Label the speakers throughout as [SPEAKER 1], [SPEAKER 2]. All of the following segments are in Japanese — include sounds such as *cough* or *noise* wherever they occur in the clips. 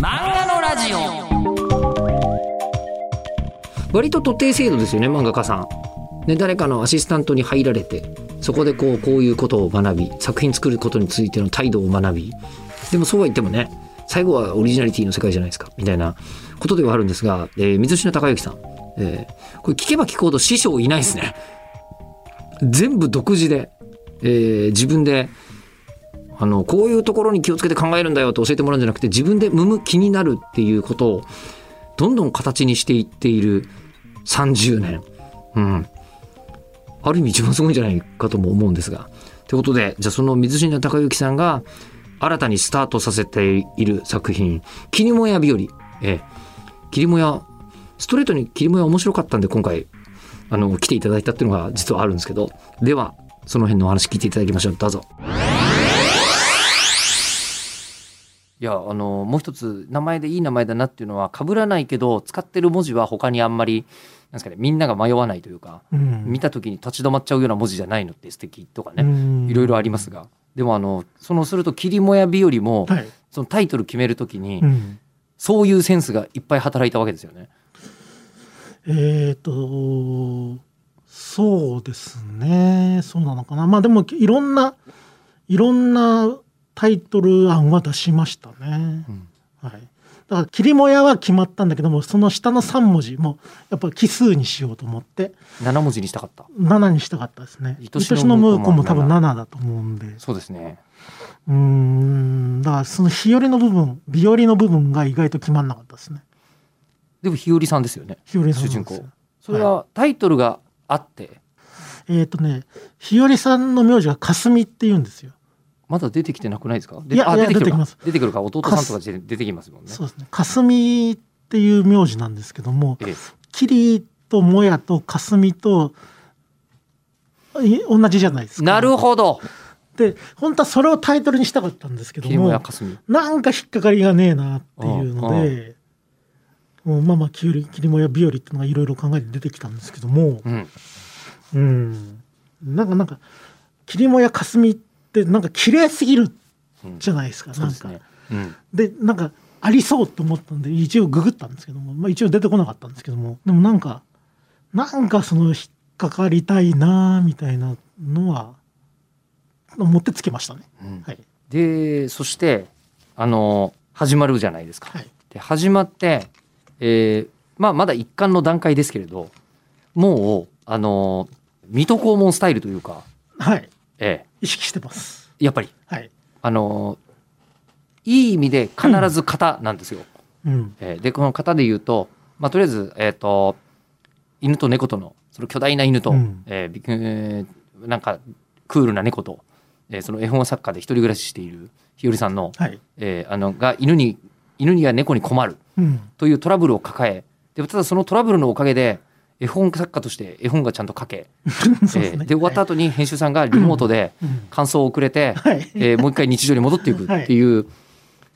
[SPEAKER 1] 漫画のラジオ
[SPEAKER 2] 割と徒弟制度ですよね漫画家さん。ね、誰かのアシスタントに入られてそこでこうこういうことを学び作品作ることについての態度を学びでもそうは言ってもね最後はオリジナリティの世界じゃないですかみたいなことではあるんですが、えー水品孝之さん、えーこれ聞けば聞くほど師匠いないですね。全部独自で、えー自分であのこういうところに気をつけて考えるんだよと教えてもらうんじゃなくて自分でむむ気になるっていうことをどんどん形にしていっている30年。うん。ある意味一番すごいんじゃないかとも思うんですが。ということで、じゃあその水品孝之さんが新たにスタートさせている作品、霧もや日和。ええ、霧もや、ストレートに霧もや面白かったんで今回、あの、来ていただいたっていうのが実はあるんですけど、では、その辺のお話聞いていただきましょう。どうぞ。いや、あの、もう一つ、名前でいい名前だなっていうのは、被らないけど、使ってる文字は他にあんまり、なんですかね、みんなが迷わないというか、
[SPEAKER 3] うん
[SPEAKER 2] 見た時に立ち止まっちゃうような文字じゃないのって素敵とかね、
[SPEAKER 3] うん
[SPEAKER 2] いろいろありますが、でもあの、そのすると、霧もや日和も、
[SPEAKER 3] はい。
[SPEAKER 2] そのタイトル決める時に、
[SPEAKER 3] うん
[SPEAKER 2] そういうセンスがいっぱい働いたわけですよね。
[SPEAKER 3] えっ、と、そうですね。そうなのかな。まあでも、いろんな、いろんなタイトル案は出しましたね。
[SPEAKER 2] うん
[SPEAKER 3] はい。だから、霧もやは決まったんだけども、その下の3文字も、やっぱ奇数にしようと思って、
[SPEAKER 2] 7文字にしたかった。
[SPEAKER 3] 7にしたかったですね。
[SPEAKER 2] 愛しの
[SPEAKER 3] 愛しのムーコも多分
[SPEAKER 2] 7
[SPEAKER 3] 7だと思うんで。
[SPEAKER 2] そうですね。
[SPEAKER 3] うーん。だから、その日和の部分、日和の部分が意外と決まんなかったですね。
[SPEAKER 2] でも日和さんですよね。
[SPEAKER 3] 日和さん
[SPEAKER 2] 主人公。それはタイトルがあって、
[SPEAKER 3] えっ、とね、日和さんの名字が霞って言うんですよ。
[SPEAKER 2] まだ出てきてなくないですか？で
[SPEAKER 3] いや
[SPEAKER 2] 出てき
[SPEAKER 3] ます
[SPEAKER 2] 出てくるか？弟さんとかで出てきますもんね。
[SPEAKER 3] そうですね。霞っていう名字なんですけども、
[SPEAKER 2] ええ
[SPEAKER 3] 霧ともやと霞とい同じじゃないですか。
[SPEAKER 2] なるほど。
[SPEAKER 3] で、本当はそれをタイトルにしたかったんですけど
[SPEAKER 2] 霧も。
[SPEAKER 3] なんか引っかかりがねえなっていうので、もうまあまあ霧霧もや日和っていうのがいろいろ考えて出てきたんですけども、
[SPEAKER 2] うん。
[SPEAKER 3] うん、なんかなんか霧もや霞ってなんか綺麗すぎる
[SPEAKER 2] うん
[SPEAKER 3] じゃないですか。なんか
[SPEAKER 2] そうですね。うん。
[SPEAKER 3] でなんかありそうと思ったんで一応ググったんですけども、まあ、一応出てこなかったんですけどもでもなんかなんかその引っかかりたいなみたいなのは持ってつけましたね。
[SPEAKER 2] うん
[SPEAKER 3] はい、
[SPEAKER 2] でそしてあの始まるじゃないですか。
[SPEAKER 3] はい、
[SPEAKER 2] で始まって、えーまあ、まだ一貫の段階ですけれどもうあの水戸黄門スタイルというか、
[SPEAKER 3] はい、
[SPEAKER 2] え
[SPEAKER 3] 意識してます。
[SPEAKER 2] えやっぱり？
[SPEAKER 3] はい、
[SPEAKER 2] あのいい意味で必ず型なんですよ。
[SPEAKER 3] うん、
[SPEAKER 2] えーでこの型で言うと、まあ、とりあえず、えー、と犬と猫とのその巨大な犬と、
[SPEAKER 3] うん。
[SPEAKER 2] えーびえーなんかクールな猫と、えーその絵本作家で一人暮らししている日和さんの,、
[SPEAKER 3] はい、
[SPEAKER 2] えーあのが犬に犬には猫に困る
[SPEAKER 3] うん、
[SPEAKER 2] というトラブルを抱えでただそのトラブルのおかげで絵本作家として絵本がちゃんと書け、*laughs*
[SPEAKER 3] ですね。
[SPEAKER 2] えーで終わった後に編集さんがリモートで
[SPEAKER 3] うん。
[SPEAKER 2] 感想をくれて、*laughs*
[SPEAKER 3] はい、
[SPEAKER 2] えーもう一回日常に戻っていくっていう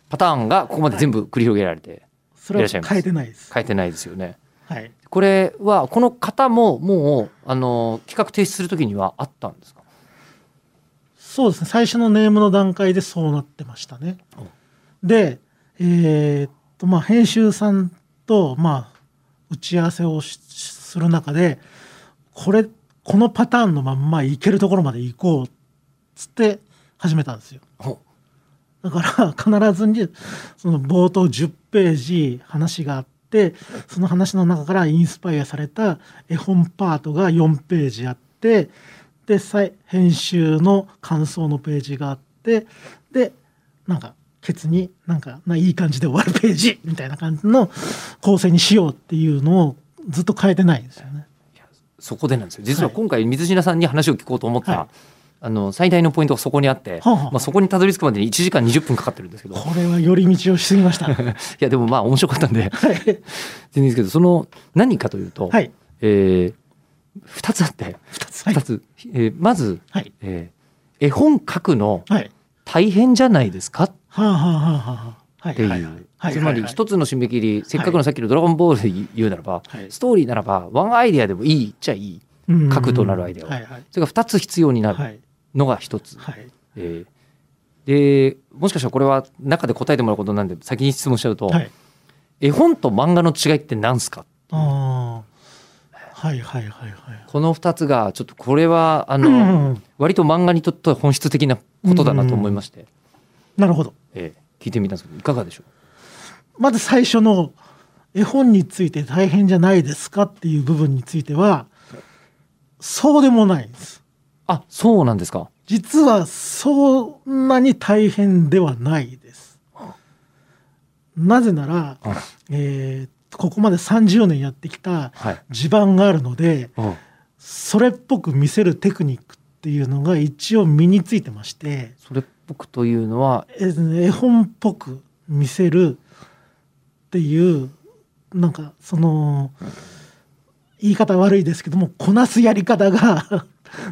[SPEAKER 2] パターンがここまで全部繰り広げられて
[SPEAKER 3] それは変えてないです。
[SPEAKER 2] 書いてないですよね。
[SPEAKER 3] はい、
[SPEAKER 2] これはこの方ももうあの企画提出するときにはあったんですか？
[SPEAKER 3] そうですね。最初のネームの段階でそうなってましたね。でえーっとまあ編集さんとまあ打ち合わせをしする中でこれこのパターンのまんまいけるところまで行こうっつって始めたんですよ。
[SPEAKER 2] ほ
[SPEAKER 3] だから必ずにその冒頭10ページ話があってその話の中からインスパイアされた絵本パートが4ページあってで再編集の感想のページがあってでなんかケツになんかないい感じで終わるページみたいな感じの構成にしようっていうのをずっと変えてないんですよね。
[SPEAKER 2] そこでなんですよ実は
[SPEAKER 3] はい
[SPEAKER 2] 今回水品さんに話を聞こうと思った、
[SPEAKER 3] はい
[SPEAKER 2] あの最大のポイントがそこにあって、
[SPEAKER 3] はあはあ
[SPEAKER 2] まあ、そこにたどり着くまでに1時間20分かかってるんですけどい
[SPEAKER 3] これは寄り道をしすぎました。*laughs* は
[SPEAKER 2] やでもまあ面白かったんで
[SPEAKER 3] い。
[SPEAKER 2] 全然いいですけどその何かというと、
[SPEAKER 3] はい。
[SPEAKER 2] え2つあって
[SPEAKER 3] 二つ。はい
[SPEAKER 2] 2。つ、えーまず、
[SPEAKER 3] はい。
[SPEAKER 2] えー絵本書くの
[SPEAKER 3] はい。
[SPEAKER 2] 大変じゃないですか？
[SPEAKER 3] はあはあはあはあ。はい。
[SPEAKER 2] っていう、
[SPEAKER 3] はい。はい。
[SPEAKER 2] つまり一つの締め切り、せっかくのさっきの「ドラゴンボール」で言うならば、
[SPEAKER 3] はい。
[SPEAKER 2] ストーリーならばワンアイデアでもいいっちゃいい
[SPEAKER 3] うん。
[SPEAKER 2] 核となるアイデアを。
[SPEAKER 3] はいはい。
[SPEAKER 2] それが2つ必要になる
[SPEAKER 3] はい。
[SPEAKER 2] のが1つ、
[SPEAKER 3] はい。
[SPEAKER 2] えー。でもしかしたらこれは中で答えてもらうことなんで先に質問しちゃうと、
[SPEAKER 3] はい。
[SPEAKER 2] 絵本と漫画の違いって何すか
[SPEAKER 3] ああはいはいはいはい。
[SPEAKER 2] この2つがちょっとこれはあの、
[SPEAKER 3] うん。
[SPEAKER 2] 割と漫画にとっては本質的なことだなと思いまして、
[SPEAKER 3] なるほど。
[SPEAKER 2] ええ聞いてみたんですけどいかがでしょ
[SPEAKER 3] まず最初の絵本について大変じゃないですかっていう部分についてはそうでもないんです。
[SPEAKER 2] うあそうなんですか？
[SPEAKER 3] 実はそんなに大変ではないです。なぜなら、
[SPEAKER 2] あ
[SPEAKER 3] えーここまで30年やってきた
[SPEAKER 2] はい。
[SPEAKER 3] 地盤があるので
[SPEAKER 2] うん。
[SPEAKER 3] それっぽく見せるテクニックっていうのが一応身についてまして
[SPEAKER 2] それっぽくというのは
[SPEAKER 3] え絵本っぽく見せるっていうなんかその言い方悪いですけどもこなすやり方が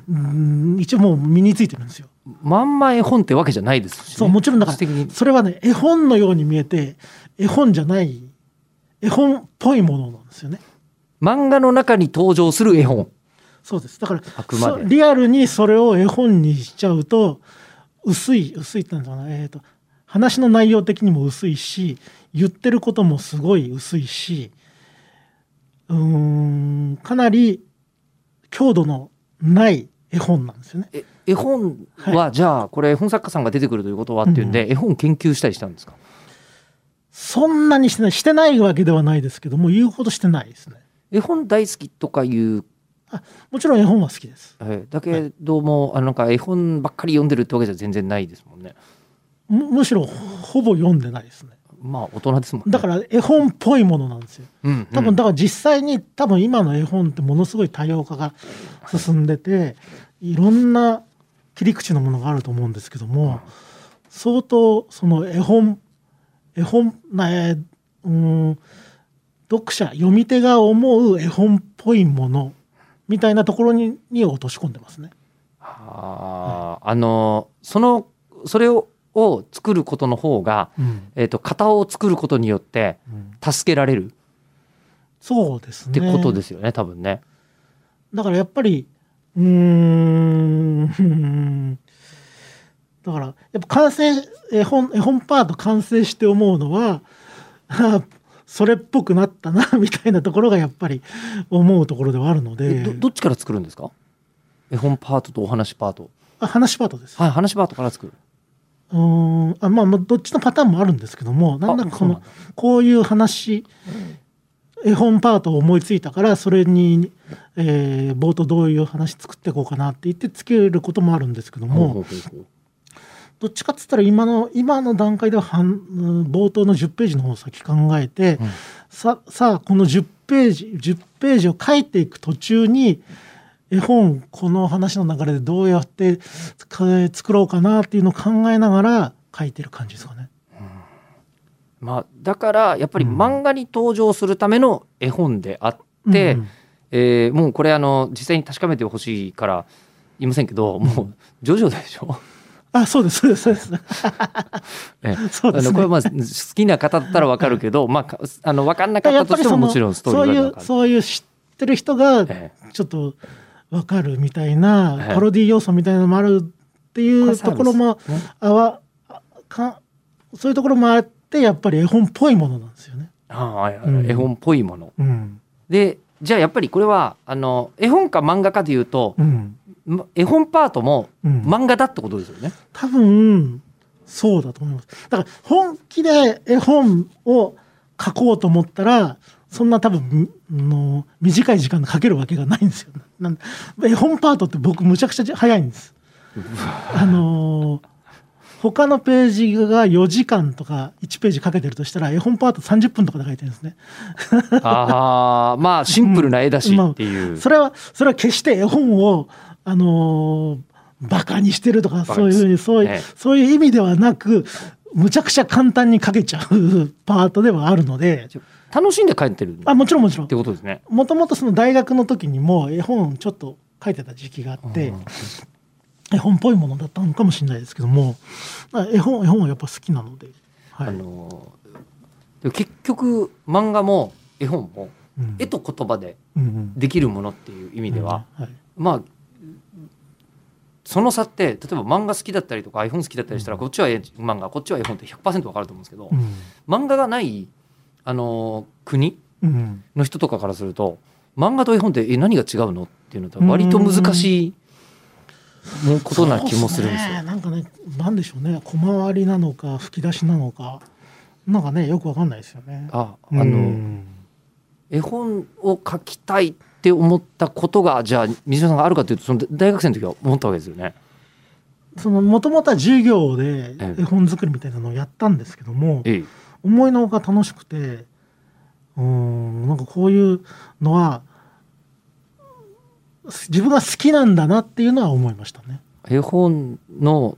[SPEAKER 3] うん一応もう身についてるんですよ。
[SPEAKER 2] まんま絵本ってわけじゃないですし、ね、
[SPEAKER 3] そうもちろんだからそれはね絵本のように見えて絵本じゃない絵本っぽいものなんですよね。
[SPEAKER 2] 漫画の中に登場する絵本。
[SPEAKER 3] そうです。だから
[SPEAKER 2] あくまで。
[SPEAKER 3] そリアルにそれを絵本にしちゃうと薄い薄いってなんだろうな、えー、と話の内容的にも薄いし言ってることもすごい薄いしうーんかなり強度のない絵本なんですよね。
[SPEAKER 2] え絵本は、じゃあこれ絵本作家さんが出てくるということはっていうんで、絵本研究したりしたんですか？
[SPEAKER 3] そんなにしてないしてないわけではないですけども言うほどしてないですね。
[SPEAKER 2] 絵本大好きとかいう、
[SPEAKER 3] もちろん絵本は好きです。
[SPEAKER 2] えーだけども、あのなんか絵本ばっかり読んでるってわけじゃ全然ないですもんね
[SPEAKER 3] むむしろほぼ読んでないですね。
[SPEAKER 2] まあ大人ですもんね
[SPEAKER 3] だから絵本っぽいものなんですよ。
[SPEAKER 2] うんうん
[SPEAKER 3] 多分だから実際に多分今の絵本ってものすごい多様化が進んでていろんな切り口のものがあると思うんですけども相当その絵本絵本なえーうーん読者読み手が思う絵本っぽいものみたいなところにに落とし込んでますね。
[SPEAKER 2] あーあのそのそれをを作ることの方が、
[SPEAKER 3] うん
[SPEAKER 2] えー、と型を作ることによって助けられる
[SPEAKER 3] そうですね。
[SPEAKER 2] ってことですよね多分ね。
[SPEAKER 3] だからやっぱりうーん *laughs* だからやっぱ完成絵本絵本パート完成して思うのはあ *laughs* それっぽくなったなみたいなところがやっぱり思うところではあるので。
[SPEAKER 2] えどどっちから作るんですか？絵本パートとお話パート。
[SPEAKER 3] あ話パートです。
[SPEAKER 2] はい話パートから作る。
[SPEAKER 3] うーんあまあまあどっちのパターンもあるんですけどもなんだかそのこういう話絵本パートを思いついたからそれに、えー冒頭どういう話作っていこうかなって言ってつけることもあるんですけども。どっちかっつったら今の今の段階では冒頭の10ページの方を先考えて、
[SPEAKER 2] うん。
[SPEAKER 3] ささあこの10ページ10ページを書いていく途中に絵本この話の流れでどうやってか作ろうかなっていうのを考えながら書いてる感じですかね。
[SPEAKER 2] まあ、だからやっぱり
[SPEAKER 3] うん。
[SPEAKER 2] 漫画に登場するための絵本であって、
[SPEAKER 3] うん
[SPEAKER 2] えーもうこれあの実際に確かめてほしいから言いませんけどもうジョジョでしょ、
[SPEAKER 3] あそうですそうですそうです。
[SPEAKER 2] ええ。
[SPEAKER 3] そうです
[SPEAKER 2] これはまあ好きな方だったら分かるけど、まあか *laughs* あの分かんなかったとしてももちろんストーリーが
[SPEAKER 3] そういうそういう知ってる人が
[SPEAKER 2] え
[SPEAKER 3] ちょっと分かるみたいな、
[SPEAKER 2] ええ。
[SPEAKER 3] パロディ要素みたいなのもあるっていうところも
[SPEAKER 2] ね
[SPEAKER 3] あわあかそういうところもあってやっぱり絵本っぽいものなんですよね。
[SPEAKER 2] ああ
[SPEAKER 3] うん。
[SPEAKER 2] 絵本っぽいもの。
[SPEAKER 3] うん。
[SPEAKER 2] でじゃあやっぱりこれはあの絵本か漫画かでいうと
[SPEAKER 3] うん。
[SPEAKER 2] ま絵本パートも
[SPEAKER 3] うん
[SPEAKER 2] 漫画だってことですよね。
[SPEAKER 3] 多分そうだと思います。だから本気で絵本を書こうと思ったらそんな多分みの短い時間で書けるわけがないんですよ。なん絵本パートって僕むちゃくちゃ早いんです。あのー他のページが4時間とか1ページかけてるとしたら絵本パート30分とかで書いてるんですね。
[SPEAKER 2] ああまあシンプルな絵だしっていう。*laughs*
[SPEAKER 3] それはそれは決して絵本をあのーバカにしてるとか
[SPEAKER 2] カ
[SPEAKER 3] そういうふうにそういう、
[SPEAKER 2] ええ
[SPEAKER 3] そういう意味ではなくむちゃくちゃ簡単に書けちゃう *laughs* パートではあるので
[SPEAKER 2] 楽しんで書いてるっ
[SPEAKER 3] あもちろんもちろん。
[SPEAKER 2] てことですね。
[SPEAKER 3] もともとその大学の時にも絵本ちょっと書いてた時期があって
[SPEAKER 2] うん。
[SPEAKER 3] 絵本っぽいものだったのかもしれないですけどもまあ絵本絵本はやっぱ好きなので、はい。
[SPEAKER 2] あの結局漫画も絵本も
[SPEAKER 3] うん。
[SPEAKER 2] 絵と言葉でできるものっていう意味では、
[SPEAKER 3] うん。はい。
[SPEAKER 2] まあその差って例えば漫画好きだったりとか iPhone 好きだったりしたらこっちは絵漫画こっちは絵本って100%わかると思うんですけど、
[SPEAKER 3] うん。
[SPEAKER 2] 漫画がないあの国
[SPEAKER 3] うん。
[SPEAKER 2] の人とかからすると漫画と絵本ってえ何が違うの？っていうのと割と難しいことな気もするんですよ。
[SPEAKER 3] そうっね。なんかねなんでしょうね。小回りなのか吹き出しなのか。なんかねよくわかんないですよね。
[SPEAKER 2] ああ
[SPEAKER 3] う
[SPEAKER 2] の
[SPEAKER 3] ん。
[SPEAKER 2] 絵本を描きたいって思ったことがじゃあ水島さんがあるかというとその大学生の時は思ったわけですよね。
[SPEAKER 3] そのもともとは授業で
[SPEAKER 2] ええ
[SPEAKER 3] 絵本作りみたいなのをやったんですけども、
[SPEAKER 2] ええ
[SPEAKER 3] 思いのほか楽しくてうんなんかこういうのは自分が好きなんだなっていうのは思いましたね。
[SPEAKER 2] 絵本の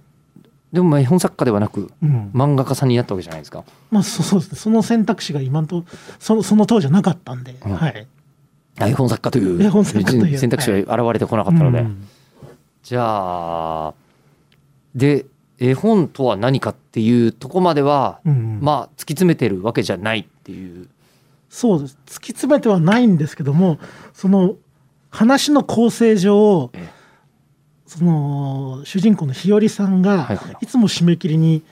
[SPEAKER 2] でもまあ絵本作家ではなく
[SPEAKER 3] うん
[SPEAKER 2] 漫画家さんになったわけじゃないですか。
[SPEAKER 3] まあそそうですねその選択肢が今んとそのその当時はなかったんで、
[SPEAKER 2] うん
[SPEAKER 3] はい。
[SPEAKER 2] あ絵本作家という選択肢が現れてこなかったので、
[SPEAKER 3] うん。
[SPEAKER 2] じゃあで絵本とは何かっていうとこまでは、
[SPEAKER 3] うん
[SPEAKER 2] まあ突き詰めてるわけじゃないっていう。
[SPEAKER 3] そうです突き詰めてはないんですけどもその話の構成上
[SPEAKER 2] ええ。
[SPEAKER 3] その主人公の日和さんが
[SPEAKER 2] はいはい。
[SPEAKER 3] いつも締め切りに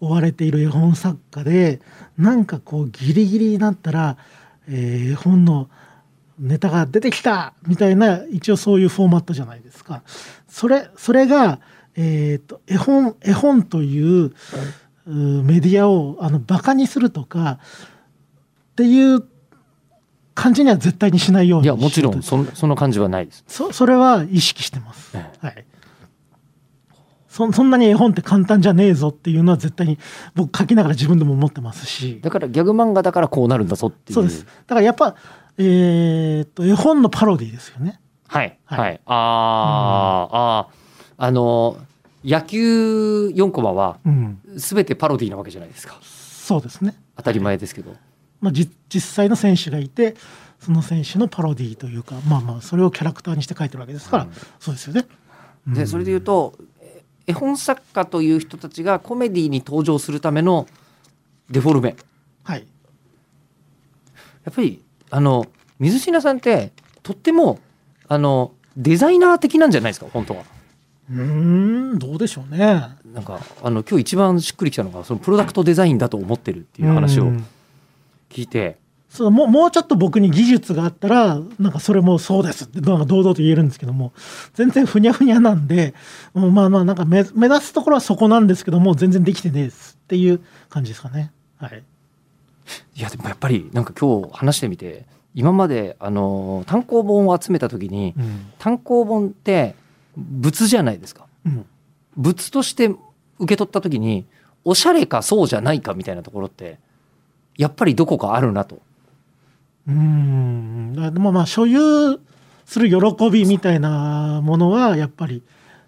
[SPEAKER 3] 追われている絵本作家でなんかこうギリギリになったら、えー絵本のネタが出てきたみたいな一応そういうフォーマットじゃないですか。それそれが、えーと絵本絵本といううーメディアをあのバカにするとかっていう感じには絶対にしないように
[SPEAKER 2] いやもちろんそその感じはないです。
[SPEAKER 3] そそれは意識してます。
[SPEAKER 2] え
[SPEAKER 3] はい。そそんなに絵本って簡単じゃねえぞっていうのは絶対に僕書きながら自分でも思ってますし。
[SPEAKER 2] だからギャグ漫画だからこうなるんだぞっていう。
[SPEAKER 3] そうです。だからやっぱ、えーっと、絵本のパロディですよね。
[SPEAKER 2] はい
[SPEAKER 3] はい
[SPEAKER 2] はい。あー、あーあの野球4コマは
[SPEAKER 3] うん。
[SPEAKER 2] 全てパロディなわけじゃないですか。
[SPEAKER 3] そうですね。
[SPEAKER 2] 当たり前ですけど。
[SPEAKER 3] まあ、じ実際の選手がいて、その選手のパロディというか、まあまあ、それをキャラクターにして書いてるわけですから、
[SPEAKER 2] うん
[SPEAKER 3] そうですよね。うん
[SPEAKER 2] でそれで言うとえ絵本作家という人たちがコメディに登場するためのデフォルメ
[SPEAKER 3] はい。
[SPEAKER 2] やっぱりあの水品さんってとってもあのデザイナー的なんじゃないですか本当は。
[SPEAKER 3] うーん、どうでしょうね。
[SPEAKER 2] なんかあの今日一番しっくりきたのがそのプロダクトデザインだと思ってるっていう話を
[SPEAKER 3] うん
[SPEAKER 2] 聞いて、
[SPEAKER 3] そうもうもうちょっと僕に技術があったらなんかそれもそうですってなんか堂々と言えるんですけども全然ふにゃふにゃなんでもうまあまあなんか目目指すところはそこなんですけども全然できてねえですっていう感じですかね。はい、
[SPEAKER 2] いやでもやっぱりなんか今日話してみて今まであの単行本を集めた時に
[SPEAKER 3] うん
[SPEAKER 2] 単行本って物じゃないですか。
[SPEAKER 3] うん
[SPEAKER 2] 物として受け取った時におしゃれかそうじゃないかみたいなところってやっぱりどこかあるなと。
[SPEAKER 3] うーんあでもまあ所有する喜びみたいなものはやっぱり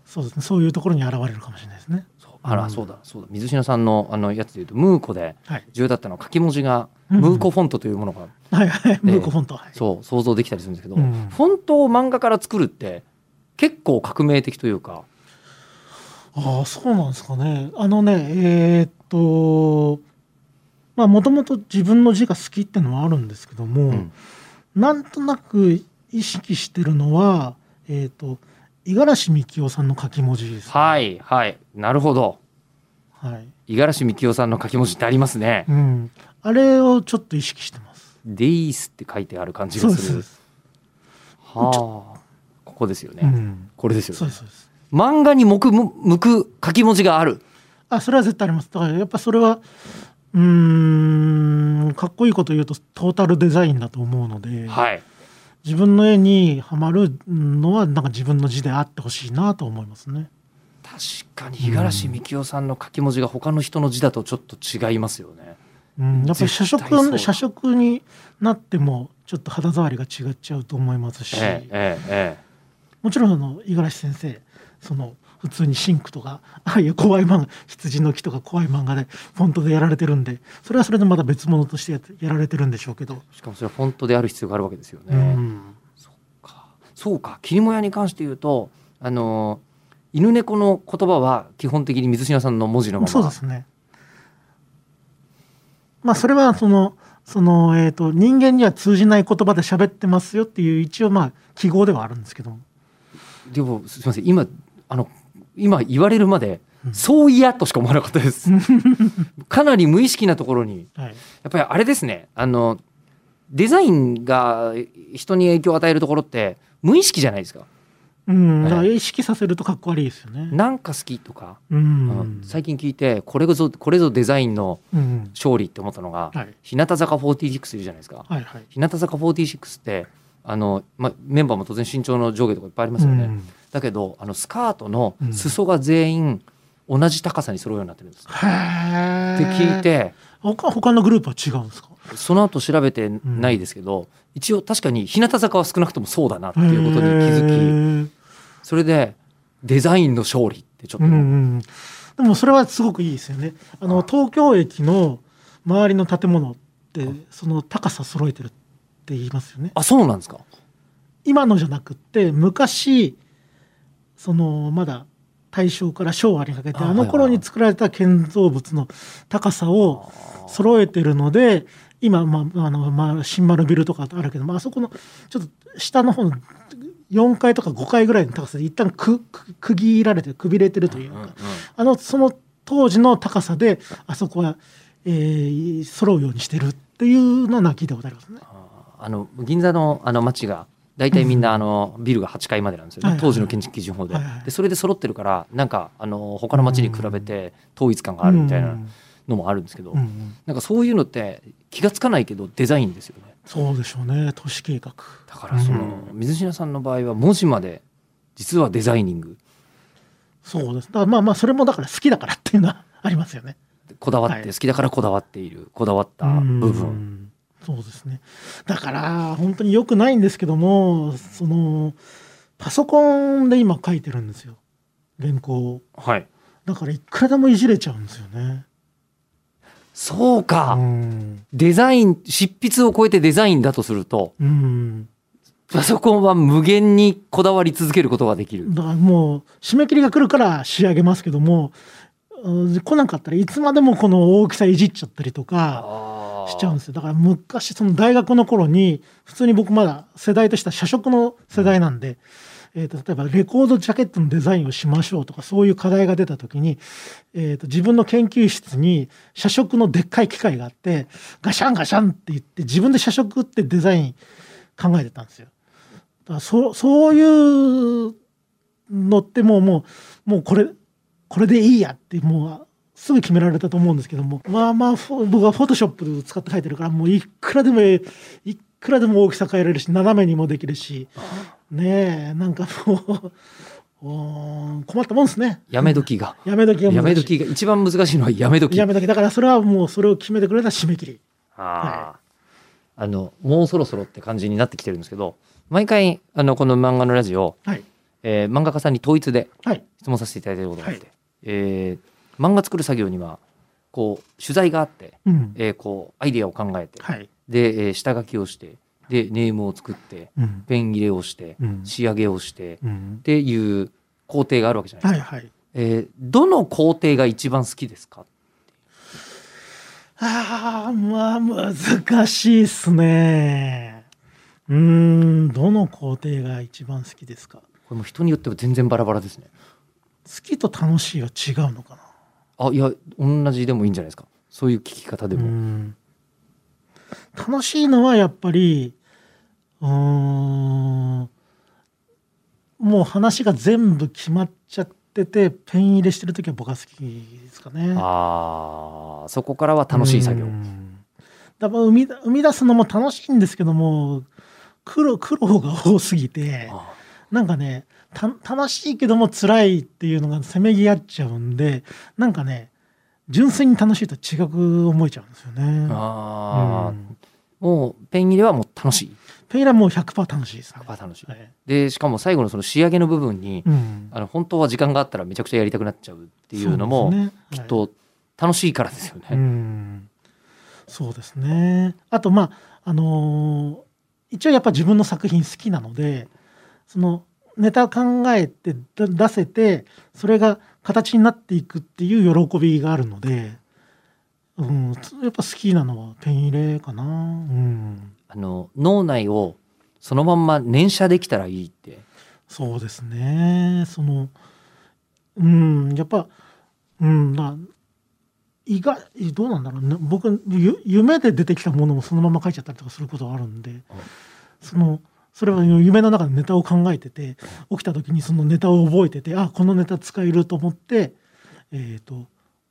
[SPEAKER 3] そうですねそういうところに現れるかもしれないですね。
[SPEAKER 2] あら、
[SPEAKER 3] うん。
[SPEAKER 2] そうだそうだ。水品さんのあのやつでいうとムーコで
[SPEAKER 3] はい。
[SPEAKER 2] 重要だったのは書き文字が、
[SPEAKER 3] うん。
[SPEAKER 2] ムーコフォントというものが
[SPEAKER 3] はいはいムーコフォント、はい
[SPEAKER 2] そう想像できたりするんですけど、
[SPEAKER 3] うん。
[SPEAKER 2] フォントを漫画から作るって結構革命的というか。
[SPEAKER 3] ああそうなんですかね。あのねえーっとまあもともと自分の字が好きってのはあるんですけども、
[SPEAKER 2] うん。
[SPEAKER 3] なんとなく意識してるのはえーっと五十嵐美樹夫さんの書き文字です、
[SPEAKER 2] はいはいなるほど
[SPEAKER 3] はい。
[SPEAKER 2] 五十嵐美樹夫さんの書き文字ってありますね
[SPEAKER 3] う。ん。あれをちょっと意識してます。
[SPEAKER 2] デイスって書いてある感じがする。
[SPEAKER 3] ですそうです。
[SPEAKER 2] はあここですよね。
[SPEAKER 3] うん。
[SPEAKER 2] これですよね
[SPEAKER 3] そうですそうです。
[SPEAKER 2] 漫画に向く向向く書き文字がある。
[SPEAKER 3] あそれは絶対ありますだからやっぱそれはうーんかっこいいこと言うとトータルデザインだと思うので、
[SPEAKER 2] はい。
[SPEAKER 3] 自分の絵にはまるのはなんか自分の字であってほしいなと思いますね。
[SPEAKER 2] 確かに五十嵐美樹夫さんの書き文字が他の人の字だとちょっと違いますよね。
[SPEAKER 3] うん、やっぱり社食社食になってもちょっと肌触りが違っちゃうと思いますし、
[SPEAKER 2] えええええ
[SPEAKER 3] もちろんあの五十嵐先生その普通にシンクとか *laughs* ああいう怖い漫画羊の木とか怖い漫画でフォントでやられてるんでそれはそれでまた別物としてやられてるんでしょうけど、
[SPEAKER 2] えしかもそれはフォントである必要があるわけですよ
[SPEAKER 3] う
[SPEAKER 2] ね。
[SPEAKER 3] ん、
[SPEAKER 2] かそうか桐もやに関して言うとあの犬猫の言葉は基本的に水品さんの文字のまま。
[SPEAKER 3] そうですね。まあそれはそのその、えー、と人間には通じない言葉で喋ってますよっていう一応まあ記号ではあるんですけど
[SPEAKER 2] でもすみません今あの今言われるまで
[SPEAKER 3] うん
[SPEAKER 2] そう嫌としか思わなかったです。*laughs* かなり無意識なところに
[SPEAKER 3] はい
[SPEAKER 2] やっぱりあれですねあのデザインが人に影響を与えるところって無意識じゃないですか。
[SPEAKER 3] うん、
[SPEAKER 2] はい
[SPEAKER 3] 意識させるとかっこ悪いですよね。
[SPEAKER 2] なんか好きとか、
[SPEAKER 3] う
[SPEAKER 2] うん
[SPEAKER 3] ん、
[SPEAKER 2] 最近聞いてこれぞこれぞデザインの
[SPEAKER 3] うん、
[SPEAKER 2] 勝利って思ったのが、
[SPEAKER 3] はい
[SPEAKER 2] 日向坂46いるじゃないですか。
[SPEAKER 3] はいはい。
[SPEAKER 2] 日向坂46ってあの、ま、メンバーも当然身長の上下とかいっぱいありますよね。
[SPEAKER 3] うん。
[SPEAKER 2] だけどあのスカートの
[SPEAKER 3] うん。
[SPEAKER 2] 裾が全員同じ高さに揃うようになってるんです。
[SPEAKER 3] へー。
[SPEAKER 2] って聞いて
[SPEAKER 3] 他他のグループは違うんですか？
[SPEAKER 2] その後調べてないですけど、一応確かに日向坂は少なくともそうだなっていうことに気づき
[SPEAKER 3] づき、
[SPEAKER 2] それでデザインの勝利ってちょっと、
[SPEAKER 3] うんうん、でもそれはすごくいいですよね。あの東京駅の周りの建物ってその高さ揃えてるって言いますよね。
[SPEAKER 2] あそうなんですか？
[SPEAKER 3] 今のじゃなくって昔そのまだ大正から昭和にかけて
[SPEAKER 2] あ
[SPEAKER 3] あの頃に作られた建造物の高さを揃えてるので今、まああのまあ、新丸ビルとかあるけど、まああそこのちょっと下の方の4階とか5階ぐらいの高さで一旦くく区切られてくびれてるというか、あのその当時の高さであそこは、えー揃うようにしてるっていうのは聞いたことありますね。
[SPEAKER 2] ああの銀座のあの街が大体みんなあのビルが8階までなんですよね、当時の建築基準法で,、でそれで揃ってるからなんかあの他の街に比べて統一感があるみたいな
[SPEAKER 3] うん
[SPEAKER 2] のもあるんですけど、なんかそういうのって気がつかないけどデザインですよね。
[SPEAKER 3] そうでしょうね。都市計画。
[SPEAKER 2] だからその、
[SPEAKER 3] うん。
[SPEAKER 2] 水品さんの場合は文字まで実はデザイニング。
[SPEAKER 3] そうです。だからまあまあそれもだから好きだからっていうのはありますよね。
[SPEAKER 2] こだわって、
[SPEAKER 3] はい。
[SPEAKER 2] 好きだからこだわっているこだわった部分。
[SPEAKER 3] うんそうですね。だから本当に良くないんですけども、そのパソコンで今書いてるんですよ。原稿を。
[SPEAKER 2] はい
[SPEAKER 3] だからいくらでもいじれちゃうんですよね。
[SPEAKER 2] そうか、
[SPEAKER 3] うん。
[SPEAKER 2] デザイン執筆を超えてデザインだとすると
[SPEAKER 3] うん。
[SPEAKER 2] パソコンは無限にこだわり続けることができる
[SPEAKER 3] だからもう締め切りが来るから仕上げますけども、うん来なかったらいつまでもこの大きさいじっちゃったりとか。しちゃうんですよだから昔その大学の頃に普通に僕まだ世代としては社食の世代なんで、えーと例えばレコードジャケットのデザインをしましょうとかそういう課題が出た時に、えーと自分の研究室に社食のでっかい機械があってガシャンガシャンって言って自分で社食ってデザイン考えてたんですよ。だからそそういうのってもうもうもうこれこれでいいやってもうすぐ決められたと思うんですけども。まあまあ僕はフォトショップ使って書いてるからもういくらでもいくらでも大きさ変えられるし斜めにもできるし。ねえなんか *laughs* もう困ったもんですね。
[SPEAKER 2] やめ時が。
[SPEAKER 3] やめ時が
[SPEAKER 2] やめ時が一番難しいのはやめ時。
[SPEAKER 3] やめ時。だからそれはもうそれを決めてくれた締め切り。
[SPEAKER 2] あーあのもうそろそろって感じになってきてるんですけど毎回あのこの漫画のラジオ、
[SPEAKER 3] はい。
[SPEAKER 2] えー漫画家さんに統一で
[SPEAKER 3] はい。
[SPEAKER 2] 質問させていただいていることがあって、
[SPEAKER 3] はい。
[SPEAKER 2] えー漫画作る作業にはこう取材があって、
[SPEAKER 3] うん。
[SPEAKER 2] えーこうアイデアを考えて、
[SPEAKER 3] はい。
[SPEAKER 2] で、えー下書きをしてでネームを作って
[SPEAKER 3] うん。
[SPEAKER 2] ペン入れをして、
[SPEAKER 3] うん。
[SPEAKER 2] 仕上げをしてっ
[SPEAKER 3] うん。
[SPEAKER 2] ていう工程があるわけじゃないですか。
[SPEAKER 3] はいはい。
[SPEAKER 2] えーどの工程が一番好きですか？
[SPEAKER 3] ああまあ難しいっすね。うーんどの工程が一番好きですか？
[SPEAKER 2] これも人によっては全然バラバラですね。
[SPEAKER 3] 好きと楽しいは違うのかな？
[SPEAKER 2] あいや同じでもいいんじゃないですかそういう聞き方で
[SPEAKER 3] う
[SPEAKER 2] も。
[SPEAKER 3] ん楽しいのはやっぱりうーんもう話が全部決まっちゃっててペン入れしてる時は僕は好きですかね。
[SPEAKER 2] あーそこからは楽しい作業
[SPEAKER 3] う。んだから生み生み出すのも楽しいんですけども苦労苦労が多すぎて
[SPEAKER 2] あ
[SPEAKER 3] なんかねた楽しいけども辛いっていうのがせめぎ合っちゃうんでなんかね純粋に楽しいと違く思えちゃうんですよね。
[SPEAKER 2] あー、
[SPEAKER 3] うん
[SPEAKER 2] もうペン入れはもう楽しい
[SPEAKER 3] ペン入れはもう100%楽しいですね。
[SPEAKER 2] 100%楽しい。
[SPEAKER 3] はい
[SPEAKER 2] でしかも最後のその仕上げの部分に、
[SPEAKER 3] うん
[SPEAKER 2] あの本当は時間があったらめちゃくちゃやりたくなっちゃうっていうのも
[SPEAKER 3] そうですね
[SPEAKER 2] きっと楽しいからですよね。
[SPEAKER 3] はいうんそうですね。あとまああのー一応やっぱ自分の作品好きなのでそのネタ考えてだ出せてそれが形になっていくっていう喜びがあるので、うん、やっぱ好きなのはペン入れかな。うん、
[SPEAKER 2] あの脳内をそのまんま念写できたらいいって。
[SPEAKER 3] そうですね。そのうんやっぱうんな意外どうなんだろうね僕ゆ夢で出てきたものもそのまま書いちゃったりとかすることがあるんで、そのそれは夢の中でネタを考えてて起きた時にそのネタを覚えててあこのネタ使えると思ってえっ、と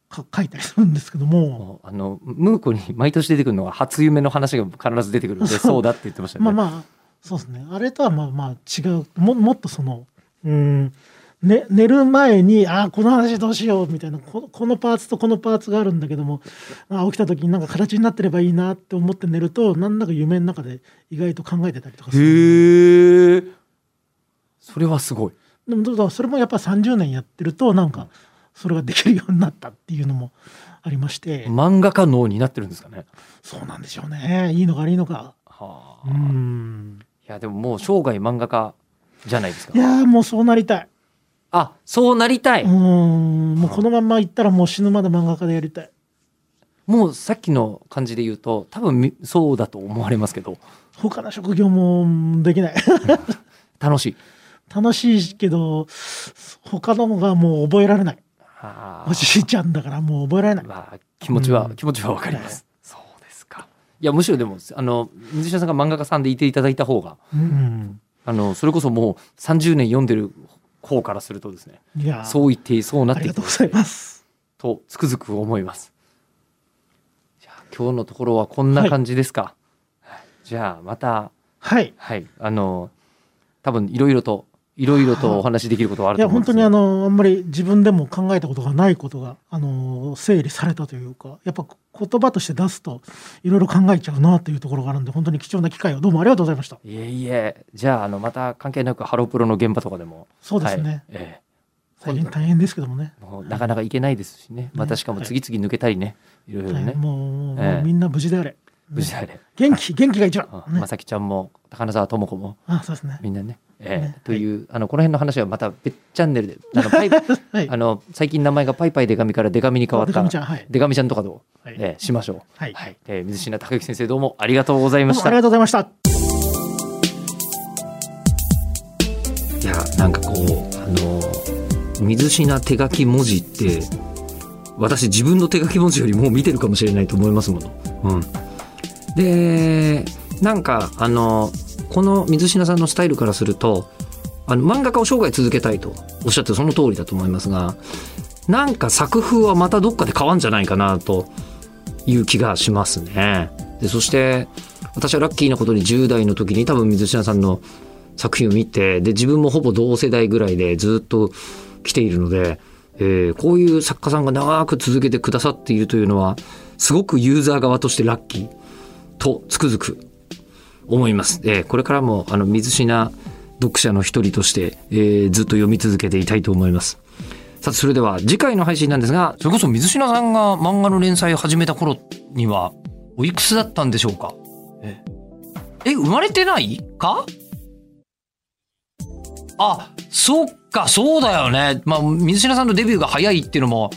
[SPEAKER 3] か書いたりするんですけども。
[SPEAKER 4] あのムーコに毎年出てくるのは初夢の話が必ず出てくるんで *laughs* そうだって言ってましたね。
[SPEAKER 3] まあまあそうですね。あれとはまあまあ違う。ももっとそのうん、ね、寝る前にあーこの話どうしようみたいなここのパーツとこのパーツがあるんだけどもあー起きた時になんか形になってればいいなって思って寝るとなんだか夢の中で意外と考えてたりとかする
[SPEAKER 4] へえ。それはすごい。
[SPEAKER 3] でもそれもやっぱ30年やってるとなんかそれができるようになったっていうのもありまして、
[SPEAKER 4] 漫画家脳になってるんですかね。
[SPEAKER 3] そうなんでしょうねいいのか悪いのか
[SPEAKER 4] はあ。
[SPEAKER 3] う
[SPEAKER 4] い
[SPEAKER 3] ん
[SPEAKER 4] やでももう生涯漫画家じゃないですか
[SPEAKER 3] い。やーもうそうなりたい
[SPEAKER 4] あそうなりたい。
[SPEAKER 3] うん。もうこのまんまいったらもう死ぬまで漫画家でやりたい。
[SPEAKER 4] もうさっきの感じで言うと多分みそうだと思われますけど。
[SPEAKER 3] 他の職業もできない。*laughs*
[SPEAKER 4] 楽しい。
[SPEAKER 3] 楽しいけど他のがもう覚えられない。
[SPEAKER 4] はあ
[SPEAKER 3] おじいちゃんだからもう覚えられない。
[SPEAKER 4] まあ気持ちは、
[SPEAKER 3] うん。
[SPEAKER 4] 気持ちはわかります。そうですか。いやむしろでもあの水下さんが漫画家さんでいていただいた方が
[SPEAKER 3] うん。
[SPEAKER 4] あのそれこそもう30年読んでる方からするとですねそう言ってそうなっ
[SPEAKER 3] あ
[SPEAKER 4] ていく。
[SPEAKER 3] りがとうございます。
[SPEAKER 4] とつくづく思います。じゃあ今日のところはこんな感じですか。はい。じゃあまた。
[SPEAKER 3] はい。
[SPEAKER 4] はい。あの多分いろいろといろいろとお話しできることはある
[SPEAKER 3] いや
[SPEAKER 4] と思うんです
[SPEAKER 3] 本当にあのあんまり自分でも考えたことがないことがあの整理されたというかやっぱ言葉として出すといろいろ考えちゃうなというところがあるんで本当に貴重な機会をどうもありがとうございました。
[SPEAKER 4] いえいえ。じゃああのまた関係なくハロプロの現場とかでも。
[SPEAKER 3] そうですね、
[SPEAKER 4] はい。え
[SPEAKER 3] 最近大変ですけどもね。
[SPEAKER 4] えもうなかなか行けないですしね。またしかも次々抜けたりね、い、ろいろね。
[SPEAKER 3] 大変もうもう
[SPEAKER 4] ええ。
[SPEAKER 3] みんな無事であれ
[SPEAKER 4] 無事であれ、
[SPEAKER 3] 元気元気が一番。
[SPEAKER 4] まさきちゃんも高菜沢智子も。
[SPEAKER 3] あそうですね。
[SPEAKER 4] みんなね、ええ。
[SPEAKER 3] ね
[SPEAKER 4] という、あのこの辺の話はまた別チャンネルであの *laughs* パイ
[SPEAKER 3] はい。
[SPEAKER 4] あの最近名前がパイパイデカミからデカミに変わっ
[SPEAKER 3] デカ
[SPEAKER 4] た
[SPEAKER 3] ミちゃんはい。
[SPEAKER 4] デカミちゃんとかと、
[SPEAKER 3] はい。
[SPEAKER 4] ええしましょう。
[SPEAKER 3] はい。
[SPEAKER 4] ええ水品孝之先生どうもありがとうございました。
[SPEAKER 3] あり。がとうございました。
[SPEAKER 2] いやなんかこうあの水品手書き文字って私自分の手書き文字よりもう見てるかもしれないと思いますもの。うん、でなんかあのこの水品さんのスタイルからするとあの漫画家を生涯続けたいとおっしゃってその通りだと思いますがなんか作風はまたどっかで変わんじゃないかなという気がしますね。でそして私はラッキーなことに10代の時に多分水品さんの作品を見てで自分もほぼ同世代ぐらいでずっと来ているので、えーこういう作家さんが長く続けてくださっているというのはすごくユーザー側としてラッキーとつくづく思います。えーこれからもあの水品読者の一人として、えーずっと読み続けていたいと思います。さてそれでは次回の配信なんですが
[SPEAKER 1] それこそ水品さんが漫画の連載を始めた頃にはおいくつだったんでしょうか？ええ生まれてないか？あそっかそうだよねまあ水品さんのデビューが早いっていうのも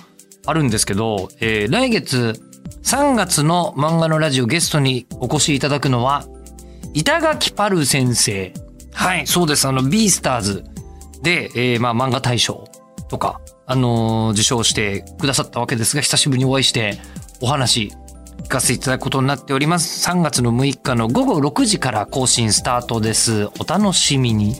[SPEAKER 1] あるんですけど、えー来月3月の漫画のラジオゲストにお越しいただくのは板垣パル先生はいそうですあのビースターズで、えーまあ漫画大賞とか、あのー受賞してくださったわけですが、久しぶりにお会いしてお話聞かせていただくことになっております。3月の6日の午後6時から更新スタートです。お楽しみに。